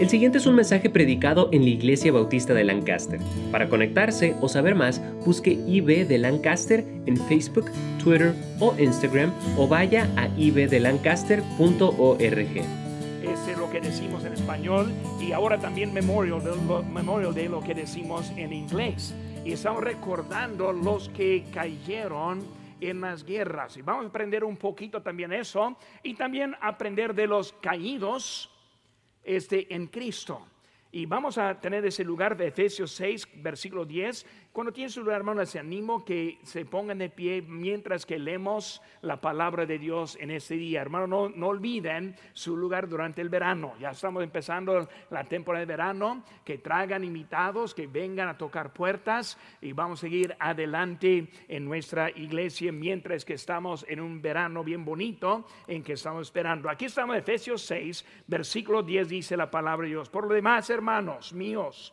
El siguiente es un mensaje predicado en la Iglesia Bautista de Lancaster. Para conectarse o saber más, busque IB de Lancaster en Facebook, Twitter o Instagram o vaya a ibdelancaster.org. Es lo que decimos en español y ahora también Memorial Day, Memorial Day lo que decimos en inglés. Y estamos recordando los que cayeron en las guerras. Y vamos a aprender un poquito también eso y también aprender de los caídos este, en Cristo. Y vamos a tener ese lugar de Efesios 6, versículo 10, cuando tiene su lugar, hermano, les animo que se pongan de pie mientras que leemos la palabra de Dios en este día. Hermano, no, no olviden su lugar durante el verano. Ya estamos empezando la temporada de verano. Que traigan invitados, que vengan a tocar puertas y vamos a seguir adelante en nuestra iglesia mientras que estamos en un verano bien bonito en que estamos esperando. Aquí estamos Efesios 6, versículo 10 dice la palabra de Dios. Por lo demás, hermanos míos,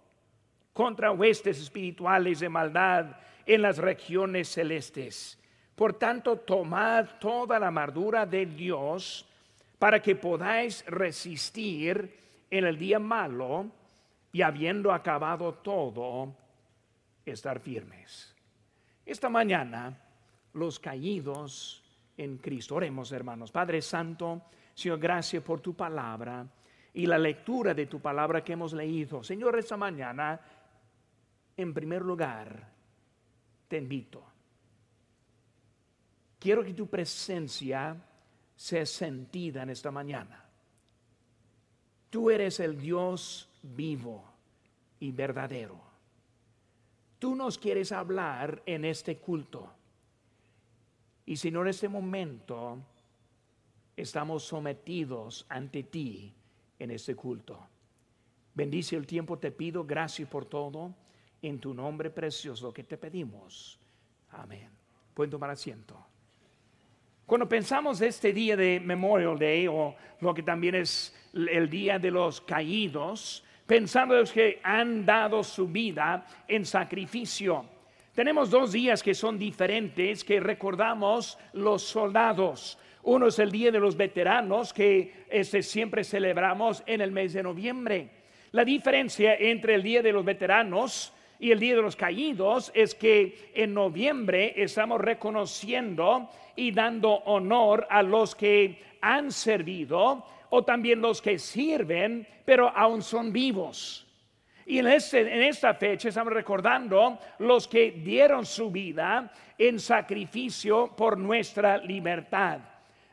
contra huestes espirituales de maldad en las regiones celestes. Por tanto, tomad toda la armadura de Dios para que podáis resistir en el día malo y habiendo acabado todo, estar firmes. Esta mañana, los caídos en Cristo. Oremos, hermanos. Padre Santo, Señor, gracias por tu palabra y la lectura de tu palabra que hemos leído. Señor, esta mañana en primer lugar, te invito. Quiero que tu presencia sea sentida en esta mañana. Tú eres el Dios vivo y verdadero. Tú nos quieres hablar en este culto. Y si no en este momento estamos sometidos ante ti en este culto. Bendice el tiempo, te pido, gracias por todo en tu nombre precioso que te pedimos. Amén. Pueden tomar asiento. Cuando pensamos este día de Memorial Day o lo que también es el día de los caídos, pensando los que han dado su vida en sacrificio. Tenemos dos días que son diferentes que recordamos los soldados. Uno es el Día de los Veteranos que este siempre celebramos en el mes de noviembre. La diferencia entre el Día de los Veteranos y el Día de los Caídos es que en noviembre estamos reconociendo y dando honor a los que han servido o también los que sirven, pero aún son vivos. Y en, este, en esta fecha estamos recordando los que dieron su vida en sacrificio por nuestra libertad.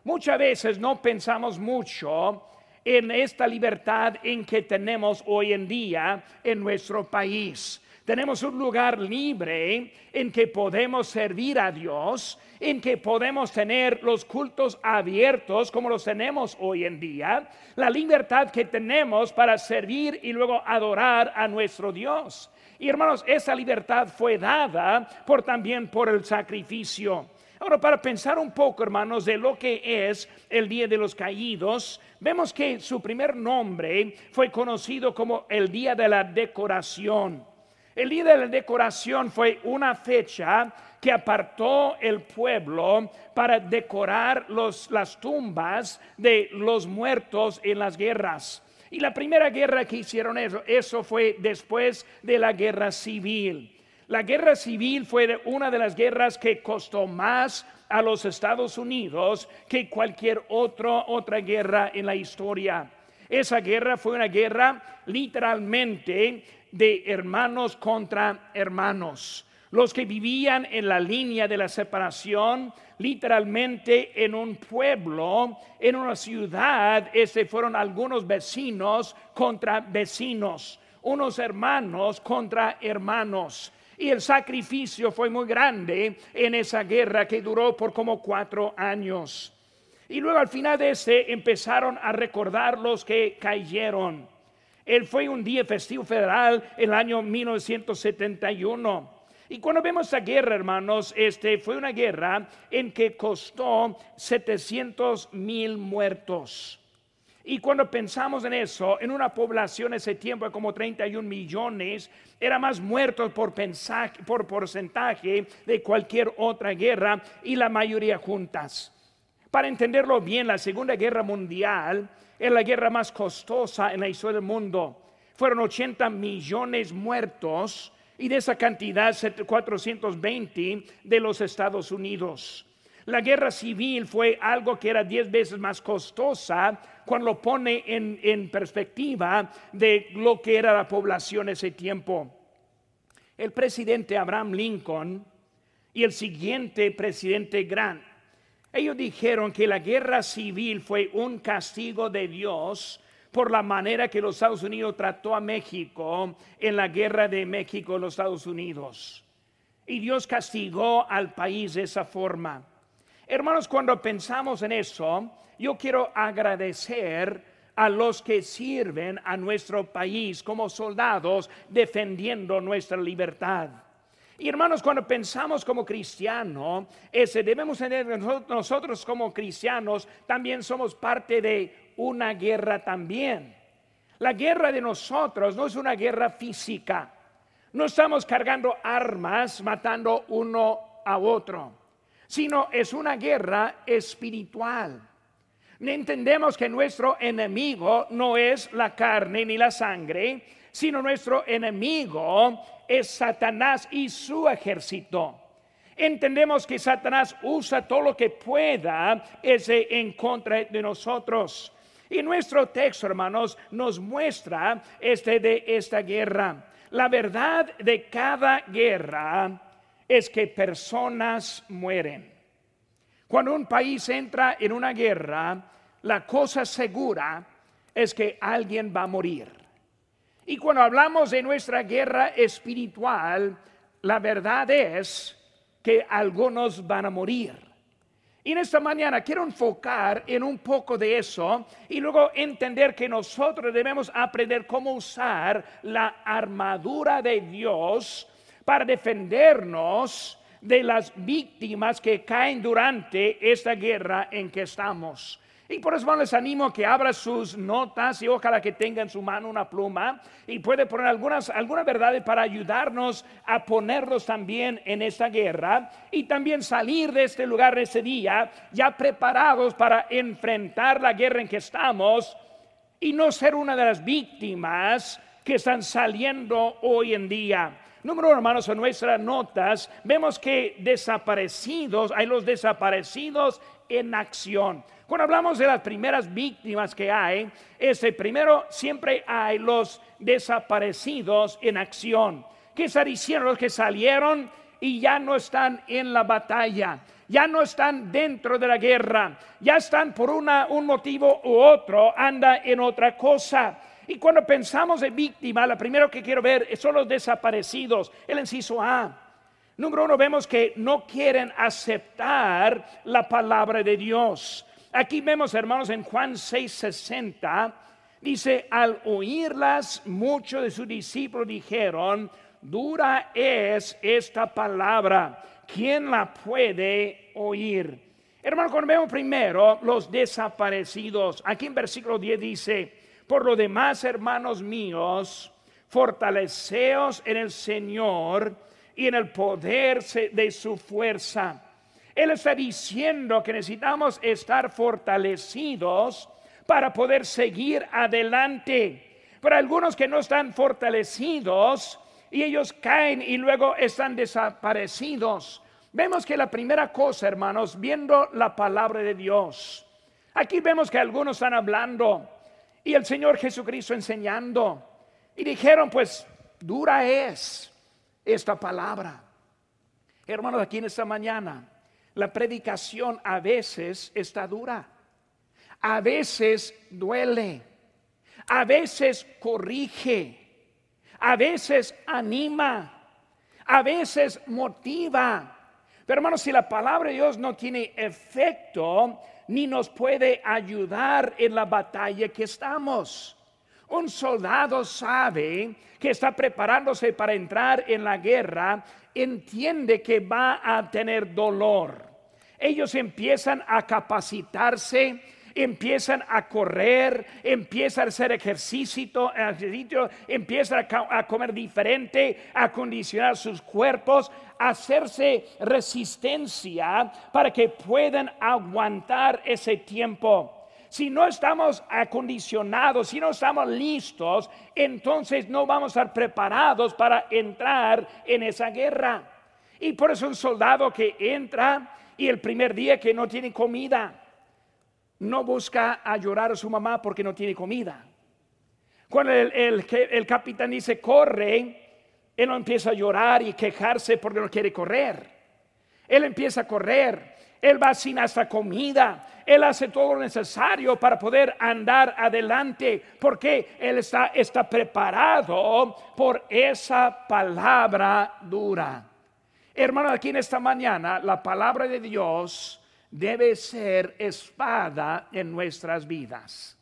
Muchas veces no pensamos mucho en esta libertad en que tenemos hoy en día en nuestro país. Tenemos un lugar libre en que podemos servir a Dios, en que podemos tener los cultos abiertos como los tenemos hoy en día, la libertad que tenemos para servir y luego adorar a nuestro Dios. Y hermanos, esa libertad fue dada por también por el sacrificio. Ahora, para pensar un poco, hermanos, de lo que es el Día de los Caídos, vemos que su primer nombre fue conocido como el Día de la Decoración. El día de la decoración fue una fecha que apartó el pueblo para decorar las tumbas de los muertos en las guerras. Y la primera guerra que hicieron eso, eso fue después de la guerra civil. La guerra civil fue una de las guerras que costó más a los Estados Unidos que cualquier otra guerra en la historia. Esa guerra fue una guerra literalmente de hermanos contra hermanos. Los que vivían en la línea de la separación, literalmente en un pueblo, en una ciudad, ese fueron algunos vecinos contra vecinos, unos hermanos contra hermanos. Y el sacrificio fue muy grande en esa guerra que duró por como cuatro años. Y luego al final de ese empezaron a recordar los que cayeron. Él fue un día festivo federal el año 1971. Y cuando vemos esta guerra, hermanos, este fue una guerra en que costó 700 mil muertos. Y cuando pensamos en eso, en una población ese tiempo de como 31 millones, era más muertos por, por porcentaje de cualquier otra guerra y la mayoría juntas. Para entenderlo bien, la Segunda Guerra Mundial es la guerra más costosa en la historia del mundo. Fueron 80 millones muertos y de esa cantidad 420 de los Estados Unidos. La guerra civil fue algo que era 10 veces más costosa cuando lo pone en, en perspectiva de lo que era la población ese tiempo. El presidente Abraham Lincoln y el siguiente presidente Grant, ellos dijeron que la guerra civil fue un castigo de Dios por la manera que los Estados Unidos trató a México en la guerra de México y los Estados Unidos. Y Dios castigó al país de esa forma. Hermanos, cuando pensamos en eso, yo quiero agradecer a los que sirven a nuestro país como soldados defendiendo nuestra libertad. Y hermanos, cuando pensamos como cristianos, ese debemos tener nosotros como cristianos también somos parte de una guerra también. La guerra de nosotros no es una guerra física. No estamos cargando armas matando uno a otro sino es una guerra espiritual. Entendemos que nuestro enemigo no es la carne ni la sangre, sino nuestro enemigo es Satanás y su ejército. Entendemos que Satanás usa todo lo que pueda ese en contra de nosotros. Y nuestro texto, hermanos, nos muestra este de esta guerra. La verdad de cada guerra es que personas mueren. Cuando un país entra en una guerra, la cosa segura es que alguien va a morir. Y cuando hablamos de nuestra guerra espiritual, la verdad es que algunos van a morir. Y en esta mañana quiero enfocar en un poco de eso y luego entender que nosotros debemos aprender cómo usar la armadura de Dios para defendernos de las víctimas que caen durante esta guerra en que estamos. Y por eso les animo a que abra sus notas y ojalá que tenga en su mano una pluma y puede poner algunas, algunas verdades para ayudarnos a ponerlos también en esta guerra y también salir de este lugar ese día ya preparados para enfrentar la guerra en que estamos y no ser una de las víctimas que están saliendo hoy en día. Número uno, hermanos, en nuestras notas vemos que desaparecidos, hay los desaparecidos en acción. Cuando hablamos de las primeras víctimas que hay, ese primero siempre hay los desaparecidos en acción. ¿Qué está diciendo? Los que salieron y ya no están en la batalla, ya no están dentro de la guerra, ya están por una, un motivo u otro, anda en otra cosa. Y cuando pensamos de víctima, lo primero que quiero ver son los desaparecidos. El inciso A. Número uno, vemos que no quieren aceptar la palabra de Dios. Aquí vemos, hermanos, en Juan 6:60, dice, al oírlas, muchos de sus discípulos dijeron, dura es esta palabra, ¿quién la puede oír? Hermano, cuando vemos primero los desaparecidos, aquí en versículo 10 dice, por lo demás, hermanos míos, fortaleceos en el Señor y en el poder de su fuerza. Él está diciendo que necesitamos estar fortalecidos para poder seguir adelante. Para algunos que no están fortalecidos y ellos caen y luego están desaparecidos. Vemos que la primera cosa, hermanos, viendo la palabra de Dios, aquí vemos que algunos están hablando y el Señor Jesucristo enseñando. Y dijeron, pues dura es esta palabra. Hermanos, aquí en esta mañana, la predicación a veces está dura, a veces duele, a veces corrige, a veces anima, a veces motiva. Pero hermanos, si la palabra de Dios no tiene efecto, ni nos puede ayudar en la batalla que estamos. Un soldado sabe que está preparándose para entrar en la guerra, entiende que va a tener dolor. Ellos empiezan a capacitarse, empiezan a correr, empiezan a hacer ejercicio, empiezan a, comer diferente, a condicionar sus cuerpos, a hacerse resistencia para que puedan aguantar ese tiempo. Si no estamos acondicionados, si no estamos listos, entonces no vamos a estar preparados para entrar en esa guerra. Y por eso un soldado que entra y el primer día que no tiene comida, no busca a llorar a su mamá porque no tiene comida. Cuando el, el, capitán dice corre, él no empieza a llorar y quejarse porque no quiere correr. Él empieza a correr, él va sin hasta comida, él hace todo lo necesario para poder andar adelante, porque él está, está preparado por esa palabra dura. Hermano, aquí en esta mañana la palabra de Dios debe ser espada en nuestras vidas.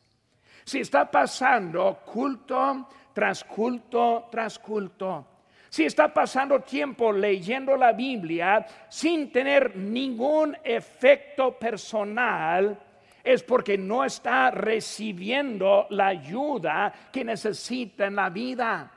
Si está pasando culto tras culto tras culto, si está pasando tiempo leyendo la Biblia sin tener ningún efecto personal, es porque no está recibiendo la ayuda que necesita en la vida.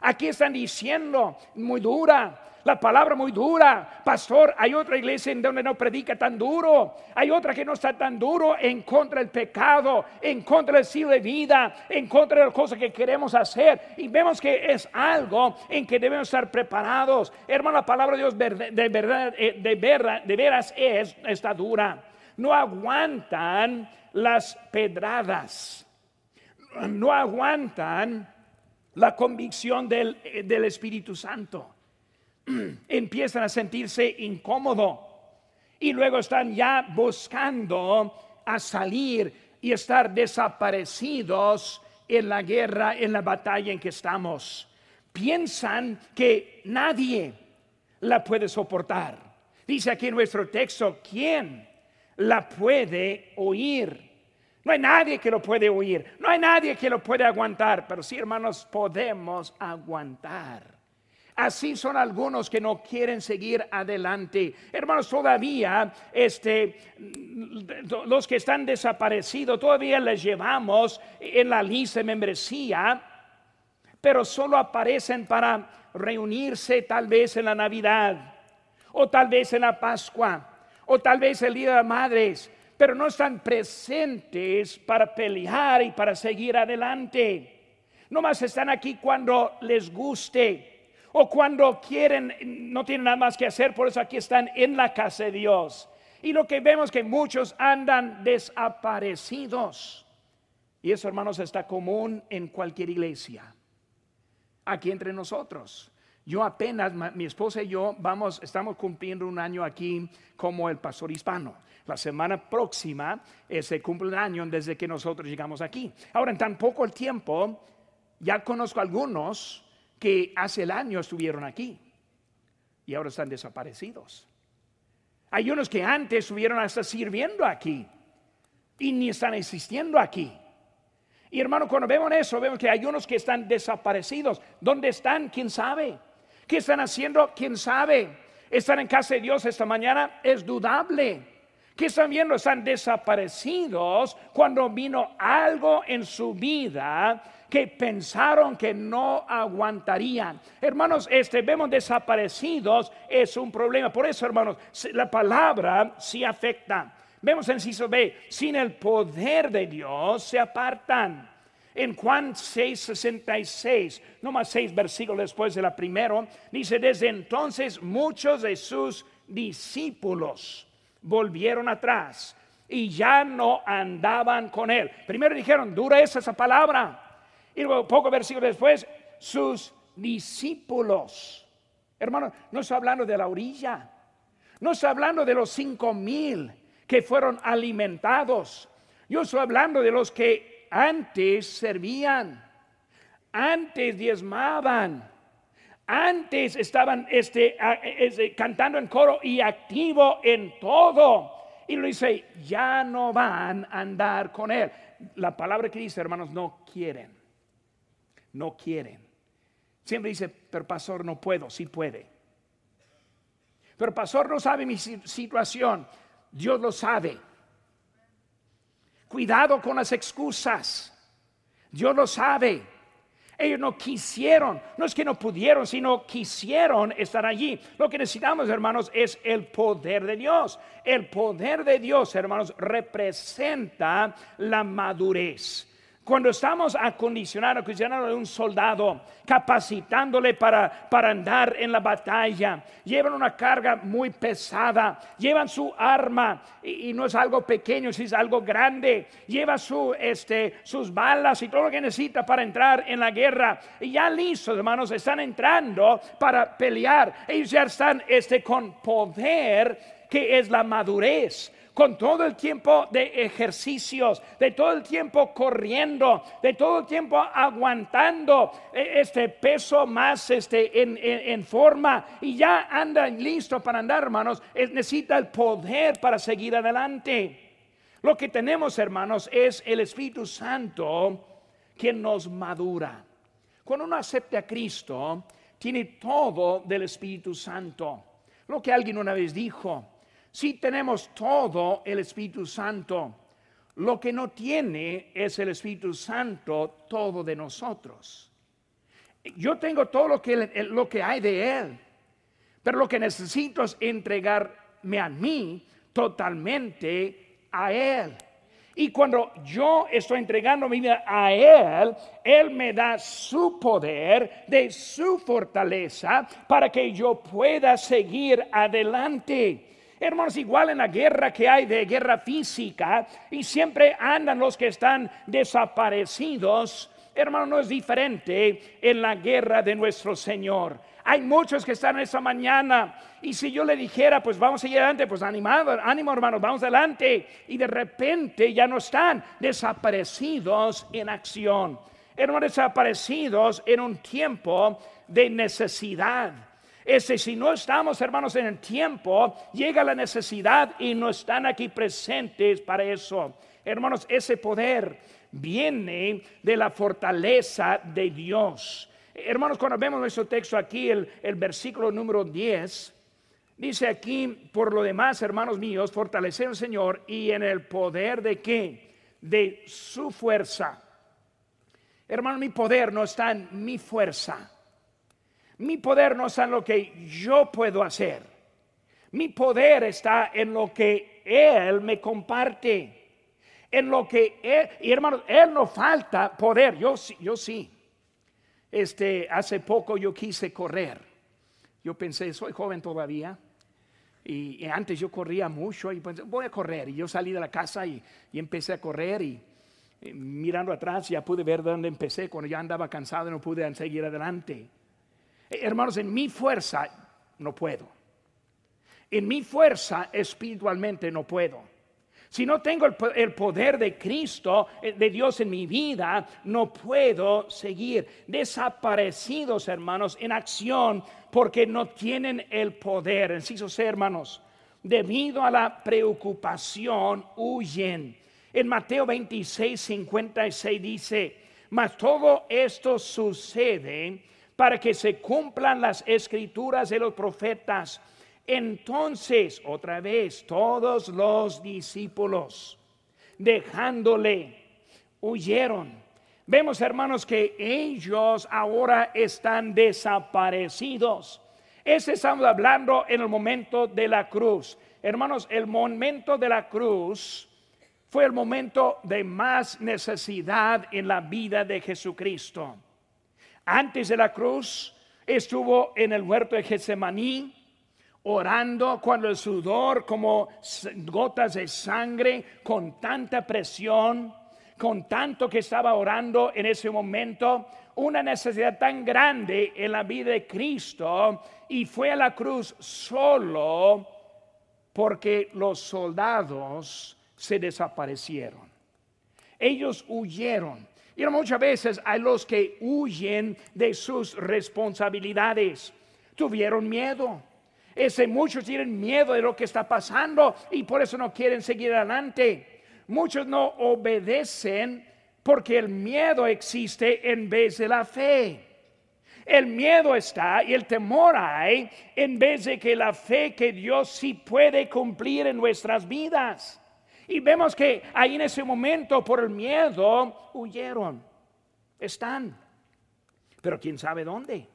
Aquí están diciendo muy dura, la palabra muy dura. Pastor, hay otra iglesia en donde no predica tan duro. Hay otra que no está tan duro en contra del pecado, en contra del estilo de vida, en contra de las cosas que queremos hacer. Y vemos que es algo en que debemos estar preparados. Hermano, la palabra de Dios de verdad, eh, de, verdad, de veras es, está dura. No aguantan las pedradas. No aguantan la convicción del, del Espíritu Santo. empiezan a sentirse incómodo y luego están ya buscando a salir y estar desaparecidos en la guerra, en la batalla en que estamos. Piensan que nadie la puede soportar. Dice aquí en nuestro texto, ¿quién la puede oír? No hay nadie que lo puede oír, no hay nadie que lo puede aguantar, pero sí hermanos podemos aguantar. Así son algunos que no quieren seguir adelante. Hermanos, todavía este, los que están desaparecidos, todavía les llevamos en la lista de membresía, pero solo aparecen para reunirse tal vez en la Navidad, o tal vez en la Pascua, o tal vez el Día de las Madres, pero no están presentes para pelear y para seguir adelante. Nomás están aquí cuando les guste o cuando quieren, no tienen nada más que hacer, por eso aquí están en la casa de Dios. Y lo que vemos que muchos andan desaparecidos. Y eso, hermanos, está común en cualquier iglesia. Aquí entre nosotros. Yo apenas, mi esposa y yo vamos, estamos cumpliendo un año aquí como el pastor hispano. La semana próxima eh, se cumple un año desde que nosotros llegamos aquí. Ahora, en tan poco el tiempo, ya conozco algunos que hace el año estuvieron aquí y ahora están desaparecidos. Hay unos que antes estuvieron hasta sirviendo aquí y ni están existiendo aquí. Y hermano, cuando vemos eso, vemos que hay unos que están desaparecidos. ¿Dónde están? ¿Quién sabe? ¿Qué están haciendo? ¿Quién sabe? ¿Están en casa de Dios esta mañana? Es dudable. ¿Qué están viendo? Están desaparecidos cuando vino algo en su vida que pensaron que no aguantarían. Hermanos, este vemos desaparecidos es un problema. Por eso, hermanos, la palabra sí afecta. Vemos en Ciso B, sin el poder de Dios se apartan. En Juan 6, 66, no más seis versículos después de la primero, dice, desde entonces muchos de sus discípulos volvieron atrás y ya no andaban con él. Primero dijeron, dura es esa palabra. Y luego, poco versículo después, sus discípulos. Hermano, no estoy hablando de la orilla. No estoy hablando de los cinco mil que fueron alimentados. Yo estoy hablando de los que antes servían, antes diezmaban, antes estaban este, este, cantando en coro y activo en todo. Y lo dice, ya no van a andar con él. La palabra que dice, hermanos, no quieren no quieren. Siempre dice, pero pastor, no puedo, sí puede. Pero pastor no sabe mi situación, Dios lo sabe. Cuidado con las excusas, Dios lo sabe. Ellos no quisieron, no es que no pudieron, sino quisieron estar allí. Lo que necesitamos, hermanos, es el poder de Dios. El poder de Dios, hermanos, representa la madurez. Cuando estamos acondicionando, acondicionando a un soldado, capacitándole para, para andar en la batalla, llevan una carga muy pesada, llevan su arma, y, no es algo pequeño, es algo grande, lleva su, este, sus balas y todo lo que necesita para entrar en la guerra. Y ya listos, hermanos, están entrando para pelear. Ellos ya están este, con poder que es la madurez con todo el tiempo de ejercicios, de todo el tiempo corriendo, de todo el tiempo aguantando eh, este peso más este, en, forma y ya anda listo para andar, hermanos, necesita el poder para seguir adelante. Lo que tenemos, hermanos, es el Espíritu Santo que nos madura. Cuando uno acepta a Cristo, tiene todo del Espíritu Santo. Lo que alguien una vez dijo, si tenemos todo el Espíritu Santo. Lo que no tiene es el Espíritu Santo todo de nosotros. Yo tengo todo lo que, lo que hay de Él, pero lo que necesito es entregarme a mí totalmente a Él. Y cuando yo estoy entregando mi vida a Él, Él me da su poder, de su fortaleza, para que yo pueda seguir adelante. Hermanos, igual en la guerra que hay de guerra física y siempre andan los que están desaparecidos. Hermano, no es diferente en la guerra de nuestro Señor. Hay muchos que están esa mañana y si yo le dijera, pues vamos a ir adelante, pues animado, ánimo hermanos, vamos adelante. Y de repente ya no están desaparecidos en acción. Hermanos, desaparecidos en un tiempo de necesidad ese, si no estamos, hermanos, en el tiempo, llega la necesidad y no están aquí presentes para eso. Hermanos, ese poder viene de la fortaleza de Dios. Hermanos, cuando vemos nuestro texto aquí, el, el versículo número 10, dice aquí, por lo demás, hermanos míos, fortalecer al Señor y en el poder de qué? De su fuerza. Hermano, mi poder no está en mi fuerza. Mi poder no está en lo que yo puedo hacer. Mi poder está en lo que Él me comparte. En lo que Él, y hermanos, Él no falta poder. Yo, yo sí. Este, hace poco yo quise correr. Yo pensé, soy joven todavía. Y, antes yo corría mucho y pensé, voy a correr. Y yo salí de la casa y, empecé a correr y, mirando atrás ya pude ver dónde empecé. Cuando ya andaba cansado no pude seguir adelante. Eh, hermanos, en mi fuerza no puedo. En mi fuerza espiritualmente no puedo. Si no tengo el poder de Cristo, eh, de Dios en mi vida, no puedo seguir. Desaparecidos, hermanos, en acción porque no tienen el poder. Enciso hermanos, debido a la preocupación, huyen. En Mateo 26, 56 dice, mas todo esto sucede para que se cumplan las escrituras de los profetas. Entonces, otra vez, todos los discípulos, dejándole, huyeron. Vemos, hermanos, que ellos ahora están desaparecidos. Ese estamos hablando en el momento de la cruz. Hermanos, el momento de la cruz fue el momento de más necesidad en la vida de Jesucristo. Antes de la cruz estuvo en el huerto de Getsemaní orando cuando el sudor como gotas de sangre con tanta presión, con tanto que estaba orando en ese momento, una necesidad tan grande en la vida de Cristo y fue a la cruz solo porque los soldados se desaparecieron. Ellos huyeron. Y muchas veces hay los que huyen de sus responsabilidades. Tuvieron miedo. Ese, muchos tienen miedo de lo que está pasando y por eso no quieren seguir adelante. Muchos no obedecen porque el miedo existe en vez de la fe. El miedo está y el temor hay en vez de que la fe que Dios sí puede cumplir en nuestras vidas. Y vemos que ahí en ese momento por el miedo huyeron. Están. Pero quién sabe dónde.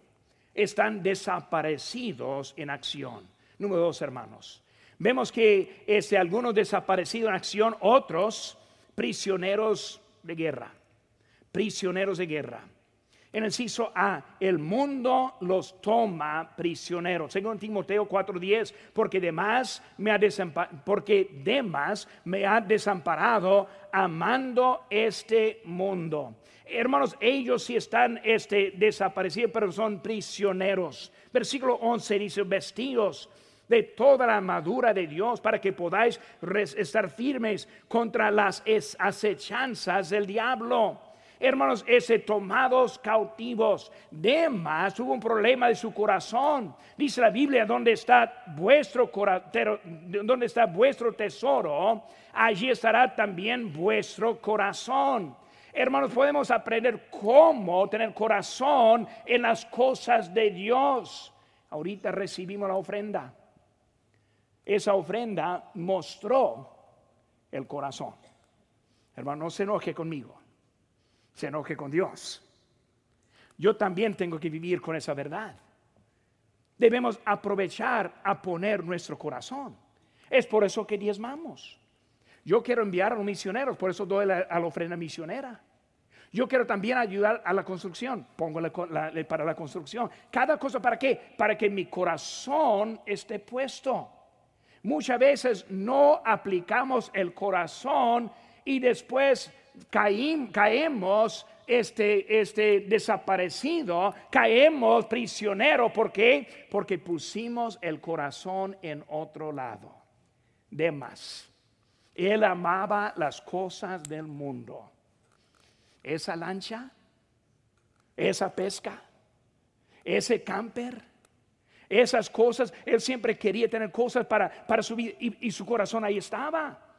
Están desaparecidos en acción. Número dos, hermanos. Vemos que este, algunos desaparecidos en acción, otros prisioneros de guerra. Prisioneros de guerra. En el ciso A, el mundo los toma prisioneros. Según Timoteo 4:10, porque demás me ha porque Demas me ha desamparado amando este mundo. Hermanos, ellos sí están este, desaparecidos, pero son prisioneros. Versículo 11 dice, vestidos de toda la armadura de Dios para que podáis estar firmes contra las acechanzas del diablo hermanos, ese tomados cautivos. Demas hubo un problema de su corazón. Dice la Biblia, donde está vuestro donde está vuestro tesoro, allí estará también vuestro corazón. Hermanos, podemos aprender cómo tener corazón en las cosas de Dios. Ahorita recibimos la ofrenda. Esa ofrenda mostró el corazón. Hermano, no se enoje conmigo se enoje con Dios. Yo también tengo que vivir con esa verdad. Debemos aprovechar a poner nuestro corazón. Es por eso que diezmamos. Yo quiero enviar a los misioneros, por eso doy a la ofrenda misionera. Yo quiero también ayudar a la construcción, pongo para la construcción. Cada cosa para qué? Para que mi corazón esté puesto. Muchas veces no aplicamos el corazón y después caemos este, este desaparecido, caemos prisionero. ¿Por qué? Porque pusimos el corazón en otro lado. Demas. Él amaba las cosas del mundo. Esa lancha, esa pesca, ese camper, esas cosas. Él siempre quería tener cosas para, para su vida y su corazón ahí estaba.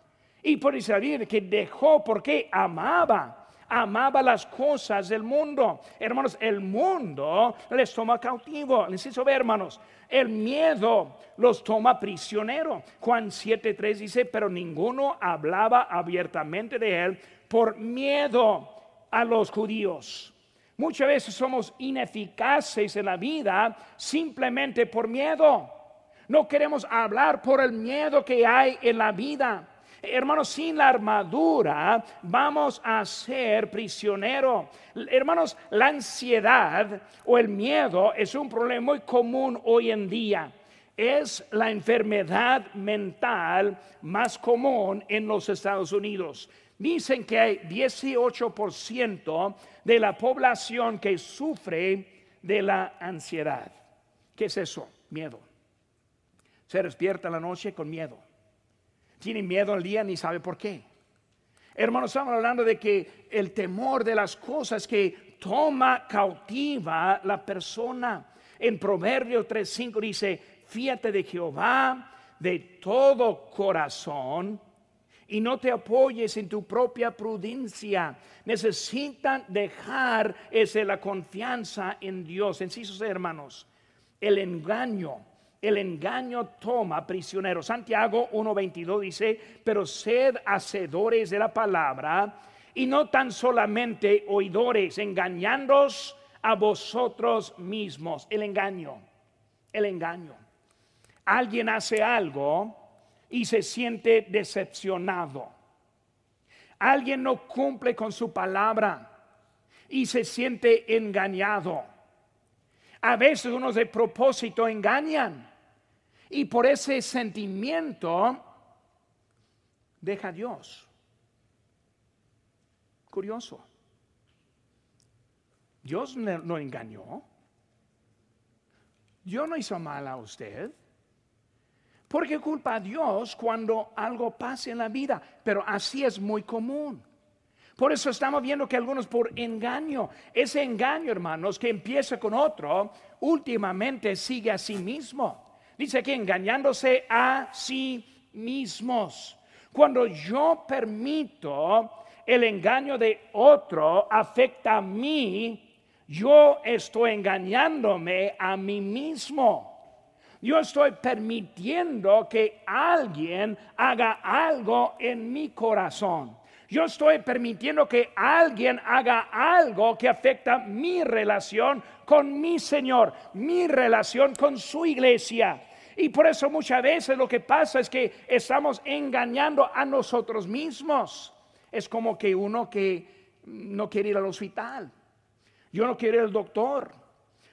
Y por Israel que dejó porque amaba, amaba las cosas del mundo. Hermanos, el mundo les toma cautivo. Necesito ver, hermanos, el miedo los toma prisionero. Juan 7:3 dice, pero ninguno hablaba abiertamente de él por miedo a los judíos. Muchas veces somos ineficaces en la vida simplemente por miedo. No queremos hablar por el miedo que hay en la vida. Hermanos, sin la armadura vamos a ser prisioneros. Hermanos, la ansiedad o el miedo es un problema muy común hoy en día. Es la enfermedad mental más común en los Estados Unidos. Dicen que hay 18% de la población que sufre de la ansiedad. ¿Qué es eso? Miedo. Se despierta la noche con miedo tiene miedo al día ni sabe por qué. Hermanos, estamos hablando de que el temor de las cosas que toma cautiva la persona. En Proverbios 3:5 dice, fíjate de Jehová de todo corazón y no te apoyes en tu propia prudencia. Necesitan dejar ese, la confianza en Dios. En sí, hermanos, el engaño el engaño toma prisionero. Santiago 1.22 dice, pero sed hacedores de la palabra y no tan solamente oidores, engañándoos a vosotros mismos. El engaño, el engaño. Alguien hace algo y se siente decepcionado. Alguien no cumple con su palabra y se siente engañado. A veces unos de propósito engañan y por ese sentimiento deja a Dios. Curioso. Dios no engañó. Dios no hizo mal a usted. ¿Por qué culpa a Dios cuando algo pasa en la vida? Pero así es muy común. Por eso estamos viendo que algunos por engaño, ese engaño, hermanos, que empieza con otro, últimamente sigue a sí mismo. Dice aquí, engañándose a sí mismos. Cuando yo permito el engaño de otro afecta a mí, yo estoy engañándome a mí mismo. Yo estoy permitiendo que alguien haga algo en mi corazón. Yo estoy permitiendo que alguien haga algo que afecta mi relación con mi Señor, mi relación con su iglesia. Y por eso muchas veces lo que pasa es que estamos engañando a nosotros mismos. Es como que uno que no quiere ir al hospital. Yo no quiero ir al doctor.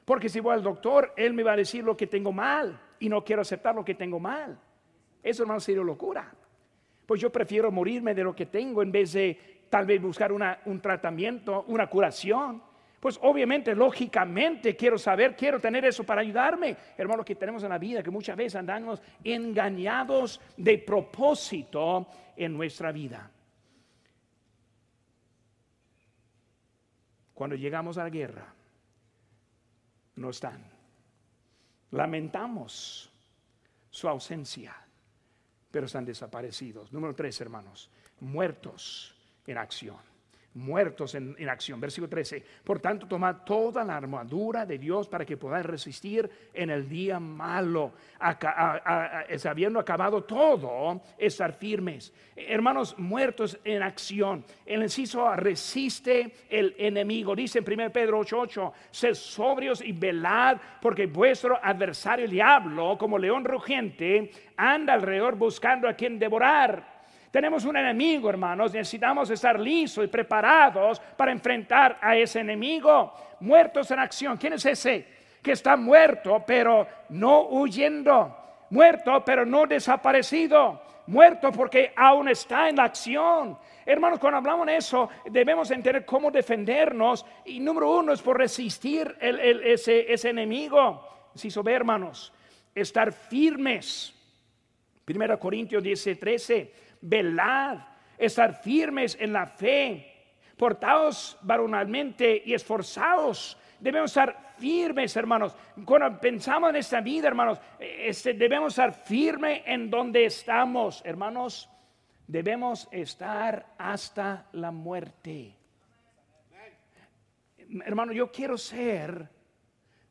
Porque si voy al doctor, él me va a decir lo que tengo mal. Y no quiero aceptar lo que tengo mal. Eso, hermano, sería locura. Pues yo prefiero morirme de lo que tengo en vez de tal vez buscar un tratamiento, una curación. Pues obviamente, lógicamente, quiero saber, quiero tener eso para ayudarme. Hermano, que tenemos en la vida, que muchas veces andamos engañados de propósito en nuestra vida. Cuando llegamos a la guerra, no están. Lamentamos su ausencia, pero están desaparecidos. Número tres, hermanos, muertos en acción muertos en, acción. Versículo 13. Por tanto, tomad toda la armadura de Dios para que podáis resistir en el día malo, habiendo acabado todo, estar firmes. Hermanos, muertos en acción. El inciso resiste el enemigo. Dice en 1 Pedro 8:8, sed sobrios y velad, porque vuestro adversario el diablo, como león rugiente, anda alrededor buscando a quien devorar tenemos un enemigo, hermanos. Necesitamos estar listos y preparados para enfrentar a ese enemigo. Muertos en acción. ¿Quién es ese? Que está muerto, pero no huyendo. Muerto, pero no desaparecido. Muerto porque aún está en la acción. Hermanos, cuando hablamos de eso, debemos entender cómo defendernos. Y número uno es por resistir ese, enemigo. Si ve, hermanos, estar firmes. Primero Corintios 10, 13 velad, estar firmes en la fe, portados varonalmente y esforzados. Debemos estar firmes, hermanos. Cuando pensamos en esta vida, hermanos, este, debemos estar firmes en donde estamos, hermanos. Debemos estar hasta la muerte. Hermano, yo quiero ser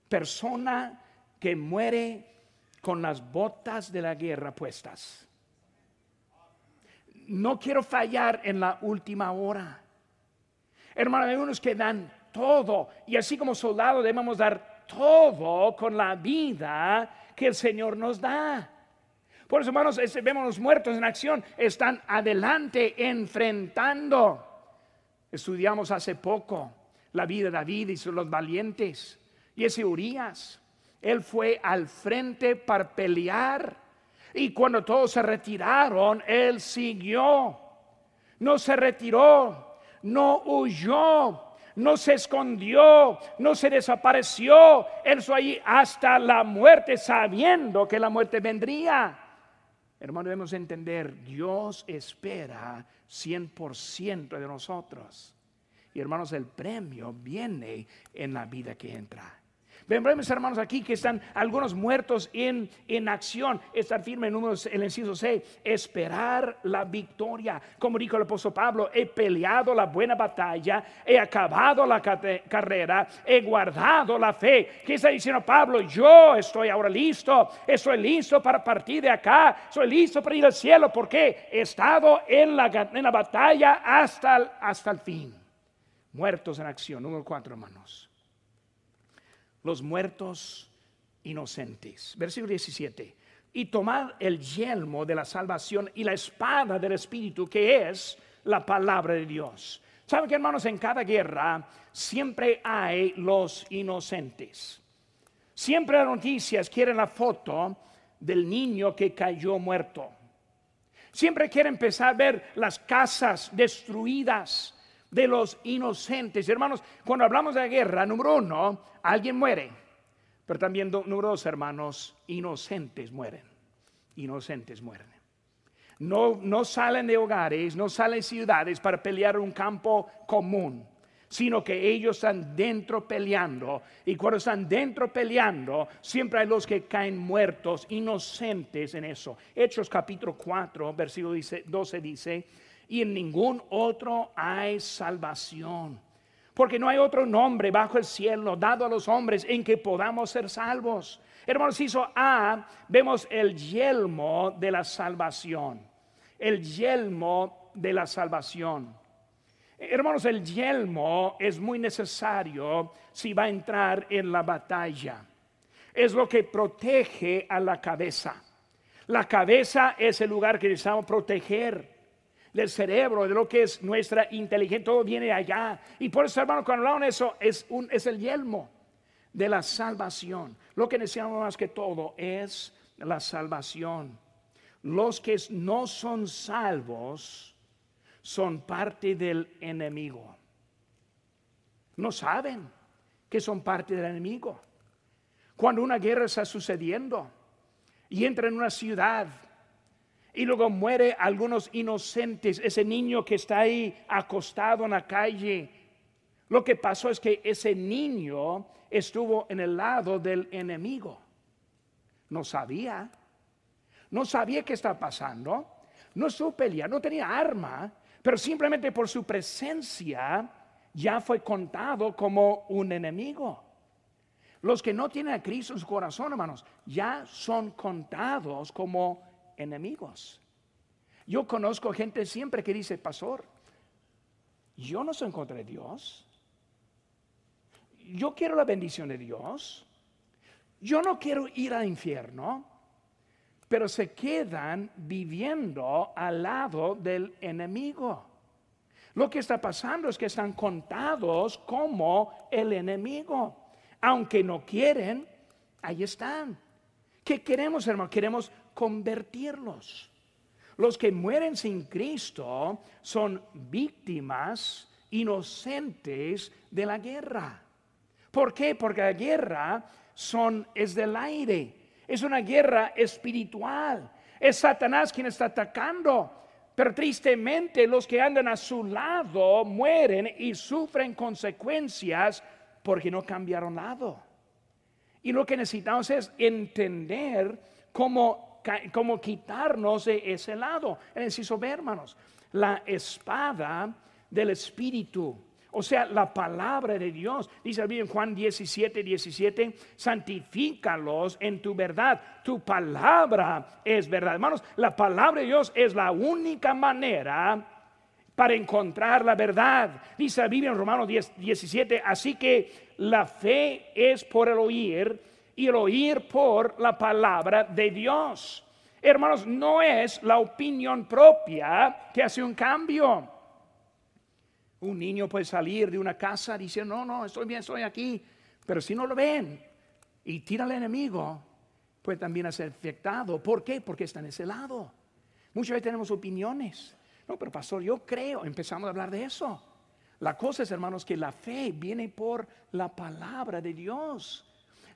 persona que muere con las botas de la guerra puestas no quiero fallar en la última hora. Hermano, hay unos que dan todo y así como soldados debemos dar todo con la vida que el Señor nos da. Por eso, hermanos, vemos los muertos en acción, están adelante enfrentando. Estudiamos hace poco la vida de David y los valientes. Y ese Urias, él fue al frente para pelear y cuando todos se retiraron, él siguió. No se retiró, no huyó, no se escondió, no se desapareció. Él fue allí hasta la muerte, sabiendo que la muerte vendría. Hermano, debemos entender, Dios espera 100% de nosotros. Y hermanos, el premio viene en la vida que entra. Vemos hermanos aquí que están algunos muertos en, en acción. Estar firme en el inciso 6, esperar la victoria. Como dijo el apóstol Pablo, he peleado la buena batalla, he acabado la carrera, he guardado la fe. ¿Qué está diciendo Pablo? Yo estoy ahora listo, estoy listo para partir de acá, estoy listo para ir al cielo porque he estado en la, en la batalla hasta, hasta el fin. Muertos en acción, número 4 hermanos los muertos inocentes. Versículo 17. Y tomad el yelmo de la salvación y la espada del Espíritu, que es la palabra de Dios. ¿Saben que hermanos? En cada guerra siempre hay los inocentes. Siempre las noticias quieren la foto del niño que cayó muerto. Siempre quieren empezar a ver las casas destruidas de los inocentes. Hermanos, cuando hablamos de guerra, número uno, alguien muere. Pero también, número dos, hermanos, inocentes mueren. Inocentes mueren. No, no salen de hogares, no salen de ciudades para pelear un campo común, sino que ellos están dentro peleando. Y cuando están dentro peleando, siempre hay los que caen muertos, inocentes en eso. Hechos capítulo 4, versículo 12 dice, y en ningún otro hay salvación. Porque no hay otro nombre bajo el cielo dado a los hombres en que podamos ser salvos. Hermanos, hizo A, vemos el yelmo de la salvación. El yelmo de la salvación. Hermanos, el yelmo es muy necesario si va a entrar en la batalla. Es lo que protege a la cabeza. La cabeza es el lugar que necesitamos proteger del cerebro, de lo que es nuestra inteligencia, todo viene allá. Y por eso, hermano, cuando hablamos de eso, es, un, es el yelmo de la salvación. Lo que necesitamos más que todo es la salvación. Los que no son salvos son parte del enemigo. No saben que son parte del enemigo. Cuando una guerra está sucediendo y entra en una ciudad y luego muere algunos inocentes, ese niño que está ahí acostado en la calle. Lo que pasó es que ese niño estuvo en el lado del enemigo. No sabía, no sabía qué estaba pasando, no estuvo peleando, no tenía arma, pero simplemente por su presencia ya fue contado como un enemigo. Los que no tienen a Cristo en su corazón, hermanos, ya son contados como enemigos. Yo conozco gente siempre que dice, pastor, yo no soy en contra de Dios. Yo quiero la bendición de Dios. Yo no quiero ir al infierno. Pero se quedan viviendo al lado del enemigo. Lo que está pasando es que están contados como el enemigo. Aunque no quieren, ahí están. ¿Qué queremos, hermano? Queremos convertirlos. Los que mueren sin Cristo son víctimas inocentes de la guerra. ¿Por qué? Porque la guerra es del aire. Es una guerra espiritual. Es Satanás quien está atacando. Pero tristemente los que andan a su lado mueren y sufren consecuencias porque no cambiaron lado. Y lo que necesitamos es entender cómo como quitarnos de ese lado. Necesito ver, hermanos, la espada del Espíritu. O sea, la palabra de Dios. Dice bien en Juan 17, 17, santifícalos en tu verdad. Tu palabra es verdad. Hermanos, la palabra de Dios es la única manera para encontrar la verdad. Dice la Biblia en Romanos 10, 17, así que la fe es por el oír y el oír por la palabra de Dios. Hermanos, no es la opinión propia que hace un cambio. Un niño puede salir de una casa diciendo, no, no, estoy bien, estoy aquí. Pero si no lo ven y tira al enemigo, puede también ser afectado. ¿Por qué? Porque está en ese lado. Muchas veces tenemos opiniones. No, pero pastor, yo creo, empezamos a hablar de eso. La cosa es, hermanos, que la fe viene por la palabra de Dios.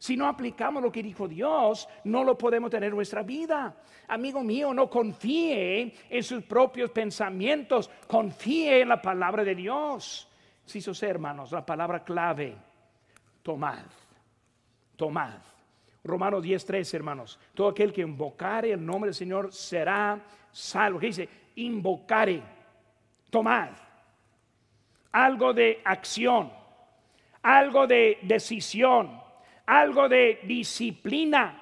Si no aplicamos lo que dijo Dios, no lo podemos tener en nuestra vida. Amigo mío, no confíe en sus propios pensamientos, confíe en la palabra de Dios. Si sus hermanos, la palabra clave, tomad, tomad. Romanos 10:3, hermanos. Todo aquel que invocare el nombre del Señor será salvo. ¿Qué dice? Invocare, tomad. Algo de acción, algo de decisión algo de disciplina.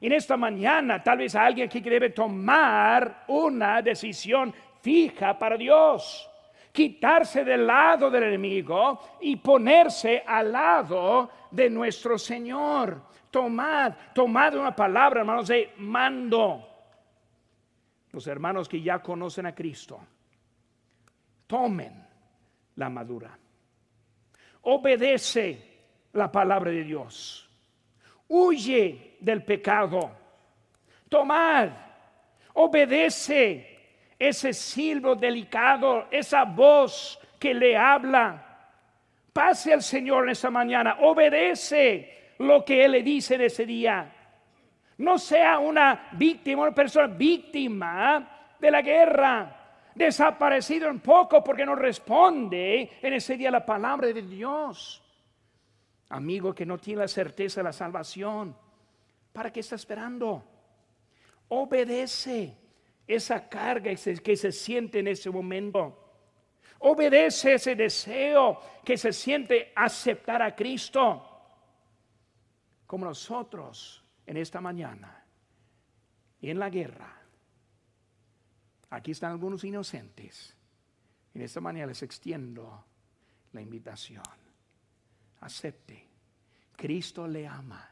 En esta mañana tal vez alguien que debe tomar una decisión fija para Dios. Quitarse del lado del enemigo y ponerse al lado de nuestro Señor. Tomad, tomad una palabra, hermanos, de mando. Los hermanos que ya conocen a Cristo, tomen la madura. Obedece la palabra de Dios. Huye del pecado. Tomad, obedece ese silbo delicado, esa voz que le habla. Pase al Señor en esta mañana, obedece lo que Él le dice en ese día. No sea una víctima, una persona víctima de la guerra, desaparecido un poco porque no responde en ese día la palabra de Dios. Amigo que no tiene la certeza de la salvación, ¿para qué está esperando? Obedece. esa carga que se siente en ese momento. Obedece ese deseo que se siente aceptar a Cristo. Como nosotros en esta mañana y en la guerra. Aquí están algunos inocentes. En esta mañana les extiendo la invitación. Acepte. Cristo le ama.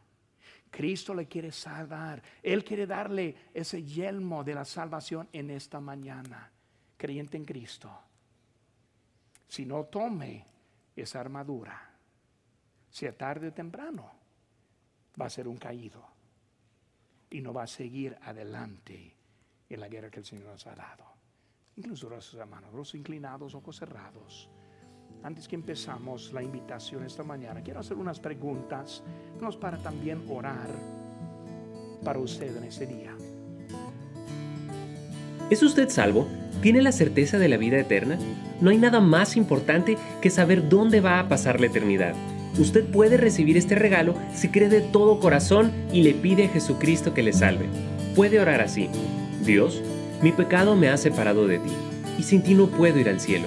Cristo le quiere salvar. Él quiere darle ese yelmo de la salvación en esta mañana. Creyente en Cristo. Si no tome esa armadura, sea tarde o temprano, va a ser un caído. Y no va a seguir adelante en la guerra que el Señor nos ha dado. Incluso sus hermanos, rostros inclinados, ojos cerrados. Antes que empezamos la invitación esta mañana, quiero hacer unas preguntas, nos para también orar para usted en ese día. ¿Es usted salvo? ¿Tiene la certeza de la vida eterna? No hay nada más importante que saber dónde va a pasar la eternidad. Usted puede recibir este regalo si cree de todo corazón y le pide a Jesucristo que le salve. Puede orar así. Dios, mi pecado me ha separado de ti, y sin ti no puedo ir al cielo